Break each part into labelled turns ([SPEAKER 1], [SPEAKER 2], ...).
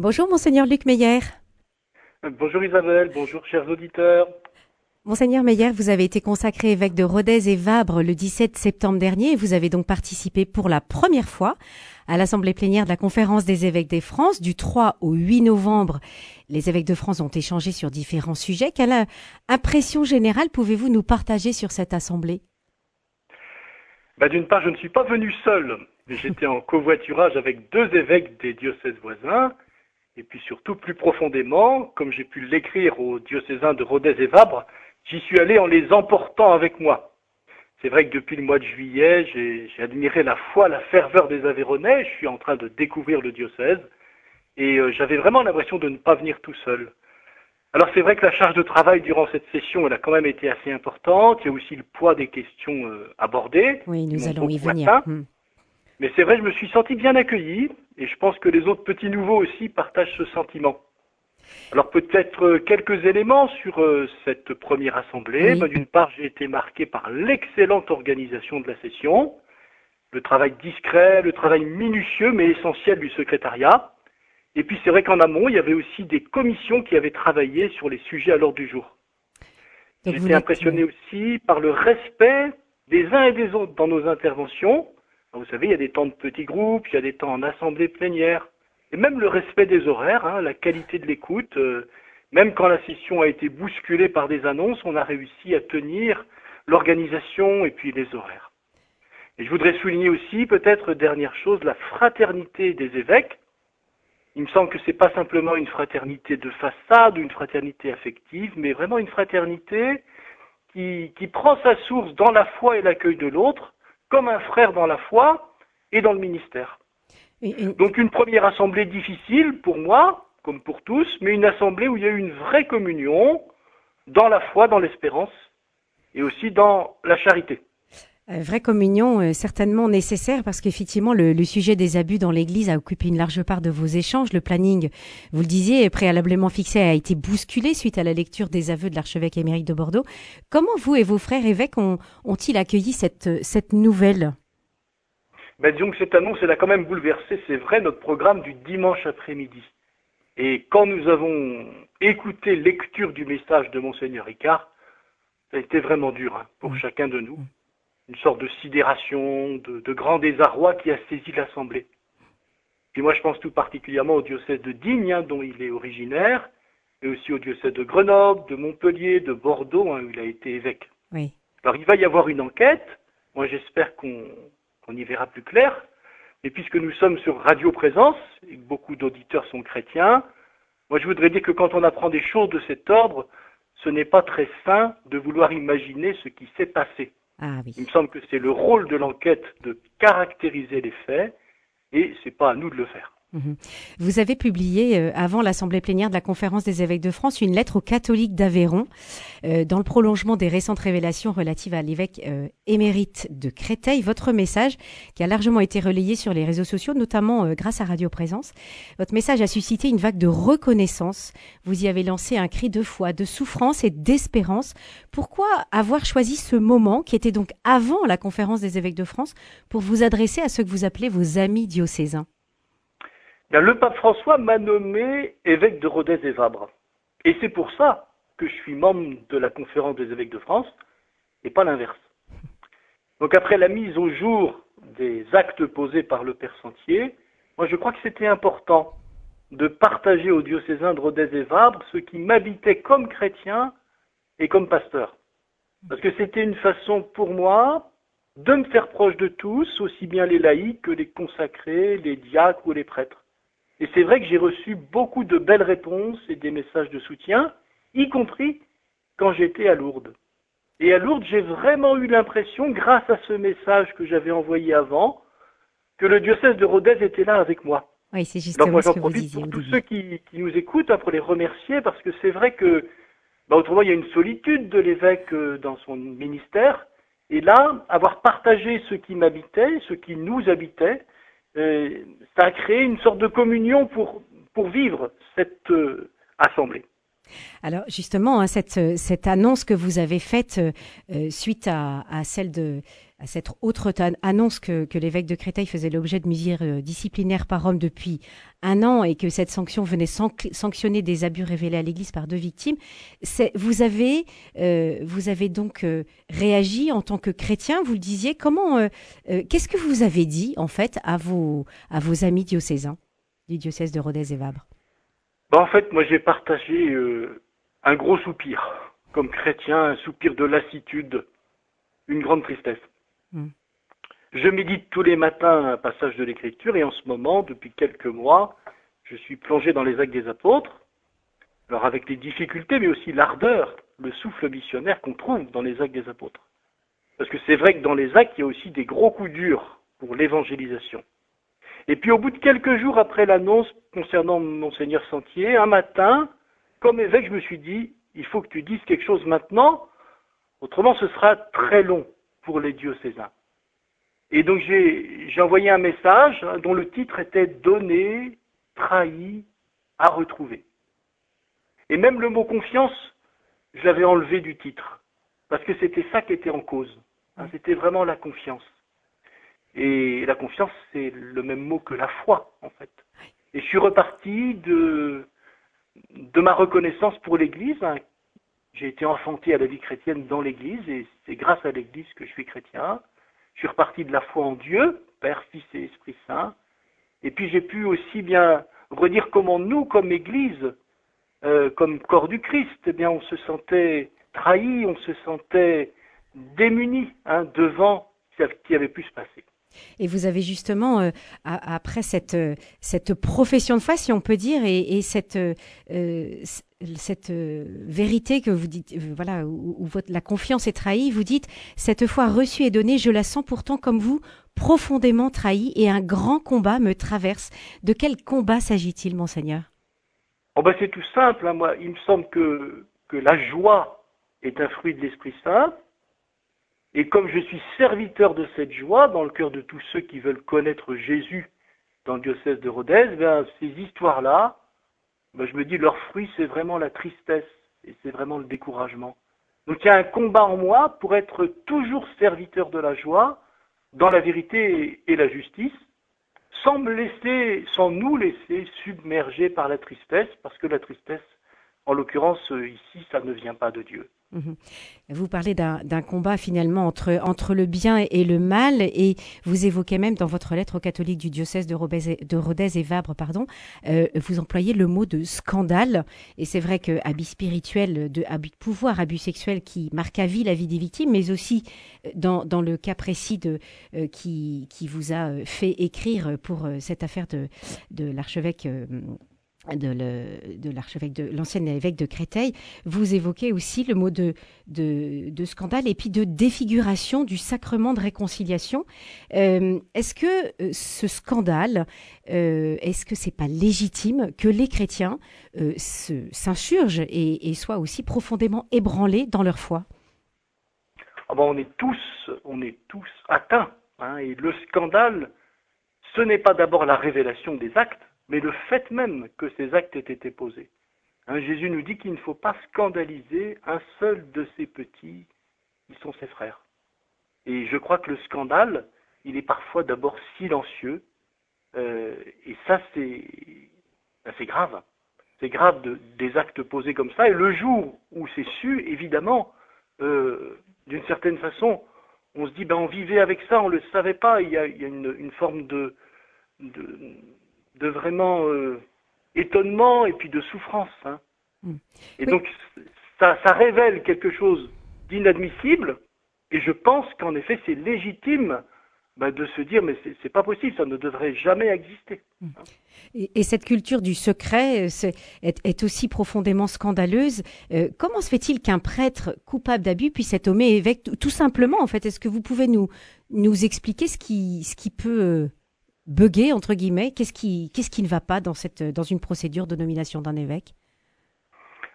[SPEAKER 1] Bonjour, Monseigneur Luc Meyer.
[SPEAKER 2] Bonjour Isabelle, bonjour chers auditeurs.
[SPEAKER 1] Monseigneur Meyer, vous avez été consacré évêque de Rodez et Vabre le 17 septembre dernier et vous avez donc participé pour la première fois à l'Assemblée plénière de la Conférence des évêques des France du 3 au 8 novembre. Les évêques de France ont échangé sur différents sujets. Quelle impression générale pouvez-vous nous partager sur cette Assemblée?
[SPEAKER 2] Bah, D'une part, je ne suis pas venu seul, j'étais en covoiturage avec deux évêques des diocèses voisins et puis surtout, plus profondément, comme j'ai pu l'écrire aux diocésains de Rodez et Vabre, j'y suis allé en les emportant avec moi. C'est vrai que depuis le mois de juillet, j'ai admiré la foi, la ferveur des Aveyronais. Je suis en train de découvrir le diocèse. Et euh, j'avais vraiment l'impression de ne pas venir tout seul. Alors c'est vrai que la charge de travail durant cette session, elle a quand même été assez importante. Il y a aussi le poids des questions euh, abordées.
[SPEAKER 1] Oui, nous allons y venir.
[SPEAKER 2] Mais c'est vrai, je me suis senti bien accueilli et je pense que les autres petits nouveaux aussi partagent ce sentiment. Alors peut-être euh, quelques éléments sur euh, cette première assemblée. Bah, d'une part, j'ai été marqué par l'excellente organisation de la session, le travail discret, le travail minutieux mais essentiel du secrétariat. Et puis c'est vrai qu'en amont, il y avait aussi des commissions qui avaient travaillé sur les sujets à l'ordre du jour. J'étais impressionné aussi par le respect des uns et des autres dans nos interventions vous savez, il y a des temps de petits groupes, il y a des temps en assemblée plénière, et même le respect des horaires, hein, la qualité de l'écoute. Euh, même quand la session a été bousculée par des annonces, on a réussi à tenir l'organisation et puis les horaires. Et je voudrais souligner aussi, peut-être dernière chose, la fraternité des évêques. Il me semble que ce n'est pas simplement une fraternité de façade ou une fraternité affective, mais vraiment une fraternité qui, qui prend sa source dans la foi et l'accueil de l'autre, comme un frère dans la foi et dans le ministère. Donc une première assemblée difficile pour moi, comme pour tous, mais une assemblée où il y a eu une vraie communion dans la foi, dans l'espérance et aussi dans la charité.
[SPEAKER 1] Euh, vraie communion euh, certainement nécessaire parce qu'effectivement le, sujet des abus dans l'Église a occupé une large part de vos échanges. Le planning, vous le disiez, préalablement fixé a été bousculé suite à la lecture des aveux de l'archevêque émérite de Bordeaux. Comment vous et vos frères évêques ont, ils accueilli cette, cette nouvelle?
[SPEAKER 2] Ben, Disons que cette annonce, elle a quand même bouleversé, c'est vrai, notre programme du dimanche après-midi. Et quand nous avons écouté lecture du message de Monseigneur Ricard, ça a été vraiment dur hein, pour mmh. chacun de nous. Une sorte de sidération, de, grand désarroi qui a saisi l'Assemblée. Puis moi, je pense tout particulièrement au diocèse de Digne, hein, dont il est originaire, et aussi au diocèse de Grenoble, de Montpellier, de Bordeaux, hein, où il a été évêque.
[SPEAKER 1] Oui.
[SPEAKER 2] Alors, il va y avoir une enquête. Moi, j'espère qu'on y verra plus clair. Et puisque nous sommes sur Radio Présence, et que beaucoup d'auditeurs sont chrétiens, moi, je voudrais dire que quand on apprend des choses de cet ordre, ce n'est pas très sain de vouloir imaginer ce qui s'est passé.
[SPEAKER 1] Ah
[SPEAKER 2] Il me semble que c'est le rôle de l'enquête de caractériser les faits et c'est pas à nous de le faire.
[SPEAKER 1] Mhm. Vous avez publié, euh, avant l'Assemblée plénière de la Conférence des évêques de France, une lettre aux catholiques d'Aveyron, euh, dans le prolongement des récentes révélations relatives à l'évêque euh, émérite de Créteil. Votre message, qui a largement été relayé sur les réseaux sociaux, notamment grâce à Radio Présence, votre message a suscité une vague de reconnaissance. Vous y avez lancé un cri de foi, de souffrance et d'espérance. Pourquoi avoir choisi ce moment, qui était donc avant la Conférence des évêques de France, pour vous adresser à ceux que vous appelez vos amis diocésains?
[SPEAKER 2] Le pape François m'a nommé évêque de Rodez et Vabre. Et c'est pour ça que je suis membre de la conférence des évêques de France et pas l'inverse. Donc après la mise au jour des actes posés par le Père Sentier, moi je crois que c'était important de partager aux diocésains de Rodez et Vabre ce qui m'habitait comme chrétien et comme pasteur. Parce que c'était une façon pour moi de me faire proche de tous, aussi bien les laïcs que les consacrés, les diacres ou les prêtres. Et c'est vrai que j'ai reçu beaucoup de belles réponses et des messages de soutien, y compris quand j'étais à Lourdes. Et à Lourdes, j'ai vraiment eu l'impression, grâce à ce message que j'avais envoyé avant, que le diocèse de Rodez était là avec moi.
[SPEAKER 1] Oui, c'est justement
[SPEAKER 2] Donc moi,
[SPEAKER 1] j'en
[SPEAKER 2] profite pour tous ceux qui, nous écoutent, hein, pour les remercier, parce que c'est vrai que, bah, autrement, il y a une solitude de l'évêque euh, dans son ministère. Et là, avoir partagé ce qui m'habitait, ce qui nous habitait, euh, ça a créé une sorte de communion pour, pour vivre cette euh, assemblée.
[SPEAKER 1] Alors justement, hein, cette, cette, annonce que vous avez faite euh, suite à, celle de, à cette autre annonce que, l'évêque de Créteil faisait l'objet de mesures euh, disciplinaires par homme depuis un an et que cette sanction venait sanctionner des abus révélés à l'Église par deux victimes, vous avez, euh, vous avez donc euh, réagi en tant que chrétien. Vous le disiez. Comment, qu'est-ce que vous avez dit en fait à vos, à vos amis diocésains du diocèse de Rodez et Vabre?
[SPEAKER 2] Bah, En fait, moi j'ai partagé un gros soupir comme chrétien, un soupir de lassitude, une grande tristesse. Hmm. Je médite tous les matins un passage de l'Écriture et en ce moment, depuis quelques mois, je suis plongé dans les actes des apôtres, alors avec les difficultés, mais aussi l'ardeur, le souffle missionnaire qu'on trouve dans les actes des apôtres. Parce que c'est vrai que dans les actes, il y a aussi des gros coups durs pour l'évangélisation. Et puis au bout de quelques jours après l'annonce concernant Monseigneur Sentier, un matin, comme évêque, je me suis dit, il faut que tu dises quelque chose maintenant, autrement ce sera très long pour les diocésains. Et donc j'ai envoyé un message hein, dont le titre était Donner, trahi, à retrouver. Et même le mot confiance, je l'avais enlevé du titre, parce que c'était ça qui était en cause. Hein, c'était vraiment la confiance. Et la confiance, c'est le même mot que la foi, en fait. Et je suis reparti de, de ma reconnaissance pour l'Église. Hein. J'ai été enfanté à la vie chrétienne dans l'Église et c'est grâce à l'Église que je suis chrétien. Je suis reparti de la foi en Dieu, Père, Fils et Esprit Saint. Et puis j'ai pu aussi bien redire comment nous, comme Église, euh, comme corps du Christ, eh bien on se sentait trahi, on se sentait démuni hein, devant ce qui avait pu se passer.
[SPEAKER 1] Et vous avez justement, euh, après cette, euh, cette profession de foi, si on peut dire, et, cette, euh, cette vérité que vous dites, voilà, où, votre, la confiance est trahie, vous dites, cette foi reçue et donnée, je la sens pourtant comme vous, profondément trahie, et un grand combat me traverse. De quel combat s'agit-il, monseigneur?
[SPEAKER 2] Oh ben C'est tout simple. Hein, moi, il me semble que, que la joie est un fruit de l'Esprit Saint et comme je suis serviteur de cette joie dans le cœur de tous ceux qui veulent connaître Jésus dans le diocèse de Rodez, ben, ces histoires-là, ben, je me dis, leur fruit, c'est vraiment la tristesse et c'est vraiment le découragement. Donc il y a un combat en moi pour être toujours serviteur de la joie, dans la vérité et la justice, sans sans nous laisser submerger par la tristesse, parce que la tristesse, en l'occurrence ici, ça ne vient pas de Dieu. Mhm.
[SPEAKER 1] Vous parlez d'un combat finalement entre, entre le bien et le mal et vous évoquez même dans votre lettre aux catholiques du diocèse de, de Rodez et Vabre, pardon, euh, vous employez le mot de scandale et c'est vrai que abus spirituel, de de pouvoir, abus sexuel qui marque à vie la vie des victimes, mais aussi euh, dans, dans le cas précis de, euh, qui, qui vous a fait écrire pour cette affaire de, de l'archevêque de l'archevêque de l'ancien évêque de Créteil, vous évoquez aussi le mot de, scandale et puis de défiguration du sacrement de réconciliation. Euh, est-ce que euh, ce scandale, euh, est-ce que c'est pas légitime que les chrétiens s'insurgent et, soient aussi profondément ébranlés dans leur foi?
[SPEAKER 2] Ah ben, On est tous, on est tous atteints. Hein, et le scandale, ce n'est pas d'abord la révélation des actes mais le fait même que ces actes aient été posés. Hein, Jésus nous dit qu'il ne faut pas scandaliser un seul de ses petits, ils sont ses frères. Et je crois que le scandale, il est parfois d'abord silencieux, euh, et ça c'est ben, grave. C'est grave de, des actes posés comme ça, et le jour où c'est su, évidemment, euh, d'une certaine façon, on se dit, ben on vivait avec ça, on ne le savait pas, il y a, une, forme de de vraiment euh, étonnement et puis de souffrance. Hein. Mm. Et donc ça, ça révèle quelque chose d'inadmissible et je pense qu'en effet c'est légitime bah, de se dire mais c'est pas possible, ça ne devrait jamais exister. Mm.
[SPEAKER 1] Et, cette culture du secret euh, est, est, aussi profondément scandaleuse. Euh, comment se fait-il qu'un prêtre coupable d'abus puisse être nommé évêque? Tout simplement en fait Est-ce que vous pouvez nous nous expliquer ce qui ce qui peut bugger entre guillemets Qu'est-ce qui, ne va pas dans, une procédure de nomination d'un évêque?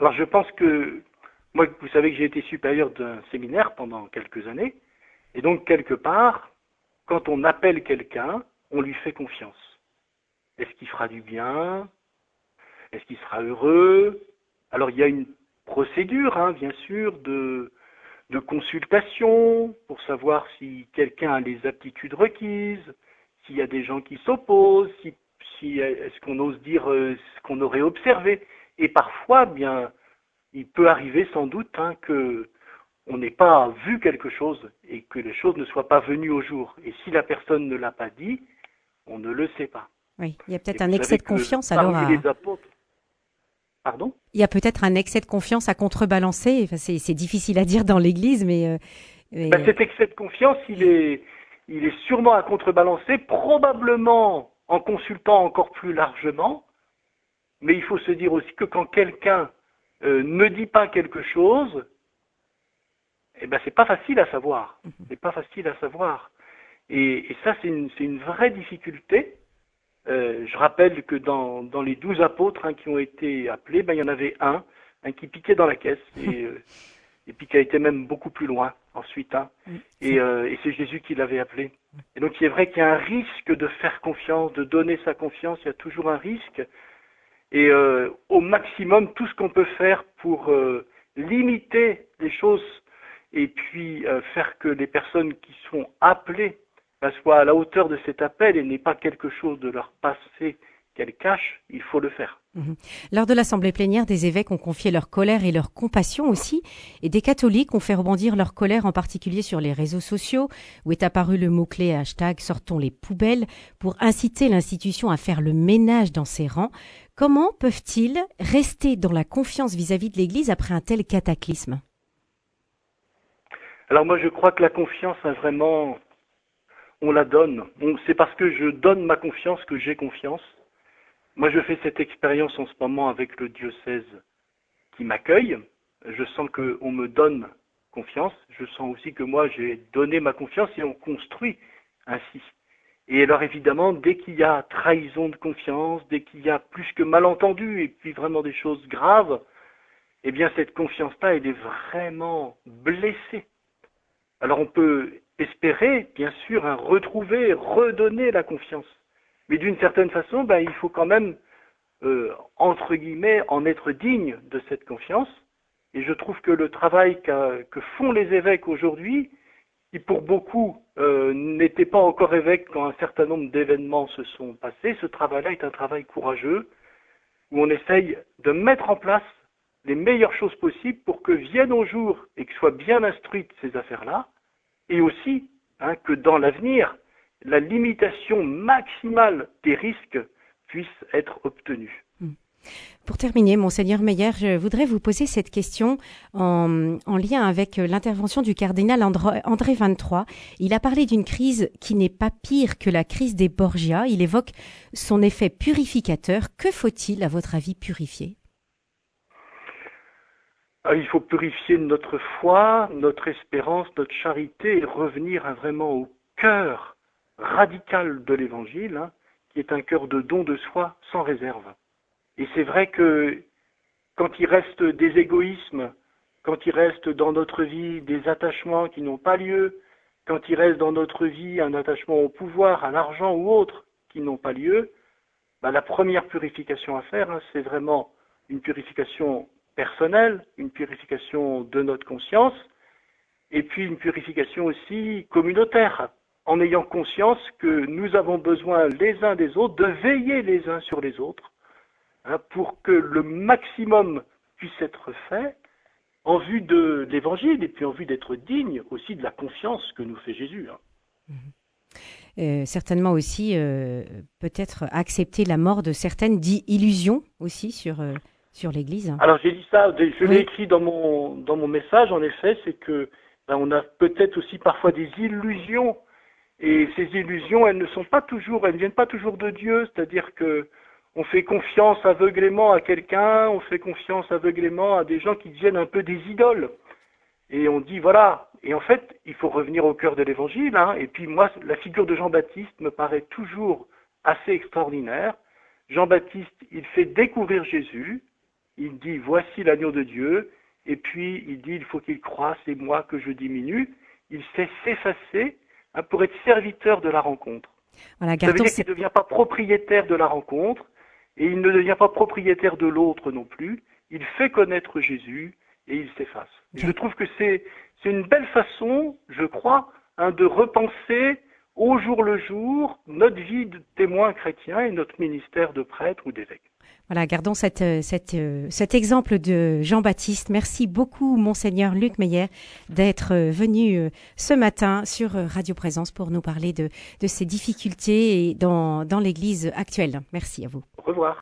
[SPEAKER 2] Alors je pense que, moi vous savez que j'ai été supérieur d'un séminaire pendant quelques années, et donc quelque part, quand on appelle quelqu'un, on lui fait confiance. Est-ce qu'il fera du bien? Est-ce qu'il sera heureux? Alors il y a une procédure, hein, bien sûr, de consultation pour savoir si quelqu'un a les aptitudes requises, s'il y a des gens qui s'opposent, si, si est-ce qu'on ose dire euh, ce qu'on aurait observé. Et parfois, bien, il peut arriver sans doute hein, que on n'ait pas vu quelque chose et que les choses ne soient pas venues au jour. Et si la personne ne l'a pas dit, on ne le sait pas.
[SPEAKER 1] Oui, il y a peut-être un excès de confiance alors. À... Les apôtres,
[SPEAKER 2] Pardon?
[SPEAKER 1] Il y a peut-être un excès de confiance à contrebalancer. Enfin, c'est difficile à dire dans l'Église, mais. Euh,
[SPEAKER 2] ben, cet excès de confiance, il est, il est sûrement à contrebalancer, probablement en consultant encore plus largement. Mais il faut se dire aussi que quand quelqu'un euh, ne dit pas quelque chose, eh ben c'est pas facile à savoir. Mhm. C'est pas facile à savoir. Et, et ça, c'est une, une, vraie difficulté. Euh, je rappelle que dans, dans les douze apôtres hein, qui ont été appelés, ben, il y en avait un, un qui piquait dans la caisse et, euh, et puis qui a été même beaucoup plus loin ensuite. Hein, et, euh, et c'est Jésus qui l'avait appelé. Et donc il est vrai qu'il y a un risque de faire confiance, de donner sa confiance. Il y a toujours un risque. Et euh, au maximum, tout ce qu'on peut faire pour euh, limiter les choses et puis faire que les personnes qui sont appelées soit à la hauteur de cet appel et n'est pas quelque chose de leur passé qu'elles cachent, il faut le faire.
[SPEAKER 1] Mhm. Lors de l'assemblée plénière, des évêques ont confié leur colère et leur compassion aussi, et des catholiques ont fait rebondir leur colère en particulier sur les réseaux sociaux, où est apparu le mot-clé hashtag sortons les poubelles pour inciter l'institution à faire le ménage dans ses rangs. Comment peuvent-ils rester dans la confiance vis-à-vis -vis de l'Église après un tel cataclysme?
[SPEAKER 2] Alors moi je crois que la confiance a vraiment on la donne. C'est parce que je donne ma confiance que j'ai confiance. Moi, je fais cette expérience en ce moment avec le diocèse qui m'accueille. Je sens qu'on me donne confiance. Je sens aussi que moi, j'ai donné ma confiance et on construit ainsi. Et alors évidemment, dès qu'il y a trahison de confiance, dès qu'il y a plus que malentendu et puis vraiment des choses graves, eh bien cette confiance-là, elle est vraiment blessée. Alors on peut espérer, bien sûr, un retrouver, redonner la confiance. Mais d'une certaine façon, ben, il faut quand même, euh, entre guillemets, en être digne de cette confiance. Et je trouve que le travail que font les évêques aujourd'hui, qui pour beaucoup euh, n'étaient pas encore évêques quand un certain nombre d'événements se sont passés, ce travail-là est un travail courageux, où on essaye de mettre en place les meilleures choses possibles pour que viennent au jour et que soient bien instruites ces affaires-là, et aussi hein, que dans l'avenir, la limitation maximale des risques puisse être obtenue. Hmm.
[SPEAKER 1] Pour terminer, monseigneur Meyer, je voudrais vous poser cette question en, en lien avec l'intervention du cardinal André, André 23. Il a parlé d'une crise qui n'est pas pire que la crise des Borgia. Il évoque son effet purificateur. Que faut-il, à votre avis, purifier?
[SPEAKER 2] Ah, il faut purifier notre foi, notre espérance, notre charité et revenir vraiment au cœur radical de l'Évangile, hein, qui est un cœur de don de soi sans réserve. Et c'est vrai que quand il reste des égoïsmes, quand il reste dans notre vie des attachements qui n'ont pas lieu, quand il reste dans notre vie un attachement au pouvoir, à l'argent ou autre qui n'ont pas lieu, bah, la première purification à faire, hein, c'est vraiment une purification personnelle, une purification de notre conscience, et puis une purification aussi communautaire, en ayant conscience que nous avons besoin les uns des autres de veiller les uns sur les autres, hein, pour que le maximum puisse être fait en vue de l'évangile et puis en vue d'être digne aussi de la confiance que nous fait Jésus. Hein.
[SPEAKER 1] Euh, certainement aussi euh, peut-être accepter la mort de certaines illusions aussi sur euh, sur l'Église
[SPEAKER 2] Alors j'ai dit ça, je l'ai écrit dans mon, dans mon message, en effet, c'est que ben, on a peut-être aussi parfois des illusions, et ces illusions, elles ne sont pas toujours, elles ne viennent pas toujours de Dieu, c'est-à-dire que on fait confiance aveuglément à quelqu'un, on fait confiance aveuglément à des gens qui deviennent un peu des idoles. Et on dit, voilà, et en fait, il faut revenir au cœur de l'évangile, hein, et puis moi, la figure de Jean-Baptiste me paraît toujours assez extraordinaire. Jean-Baptiste, il fait découvrir Jésus, il dit voici l'agneau de Dieu, et puis il dit il faut qu'il croisse et moi que je diminue. Il sait s'effacer hein, pour être serviteur de la rencontre. Voilà, Ça veut dire qu'il ne devient pas propriétaire de la rencontre et il ne devient pas propriétaire de l'autre non plus. Il fait connaître Jésus et il s'efface. Je trouve que c'est une belle façon, je crois, hein, de repenser au jour le jour notre vie de témoin chrétien et notre ministère de prêtre ou d'évêque.
[SPEAKER 1] Voilà, gardons cette, euh, cette, euh, cet exemple de Jean-Baptiste. Merci beaucoup, monseigneur Luc Meyer, d'être euh, venu ce matin sur Radio Présence pour nous parler de, de ces difficultés dans, dans l'Église actuelle. Merci à vous.
[SPEAKER 2] Au revoir.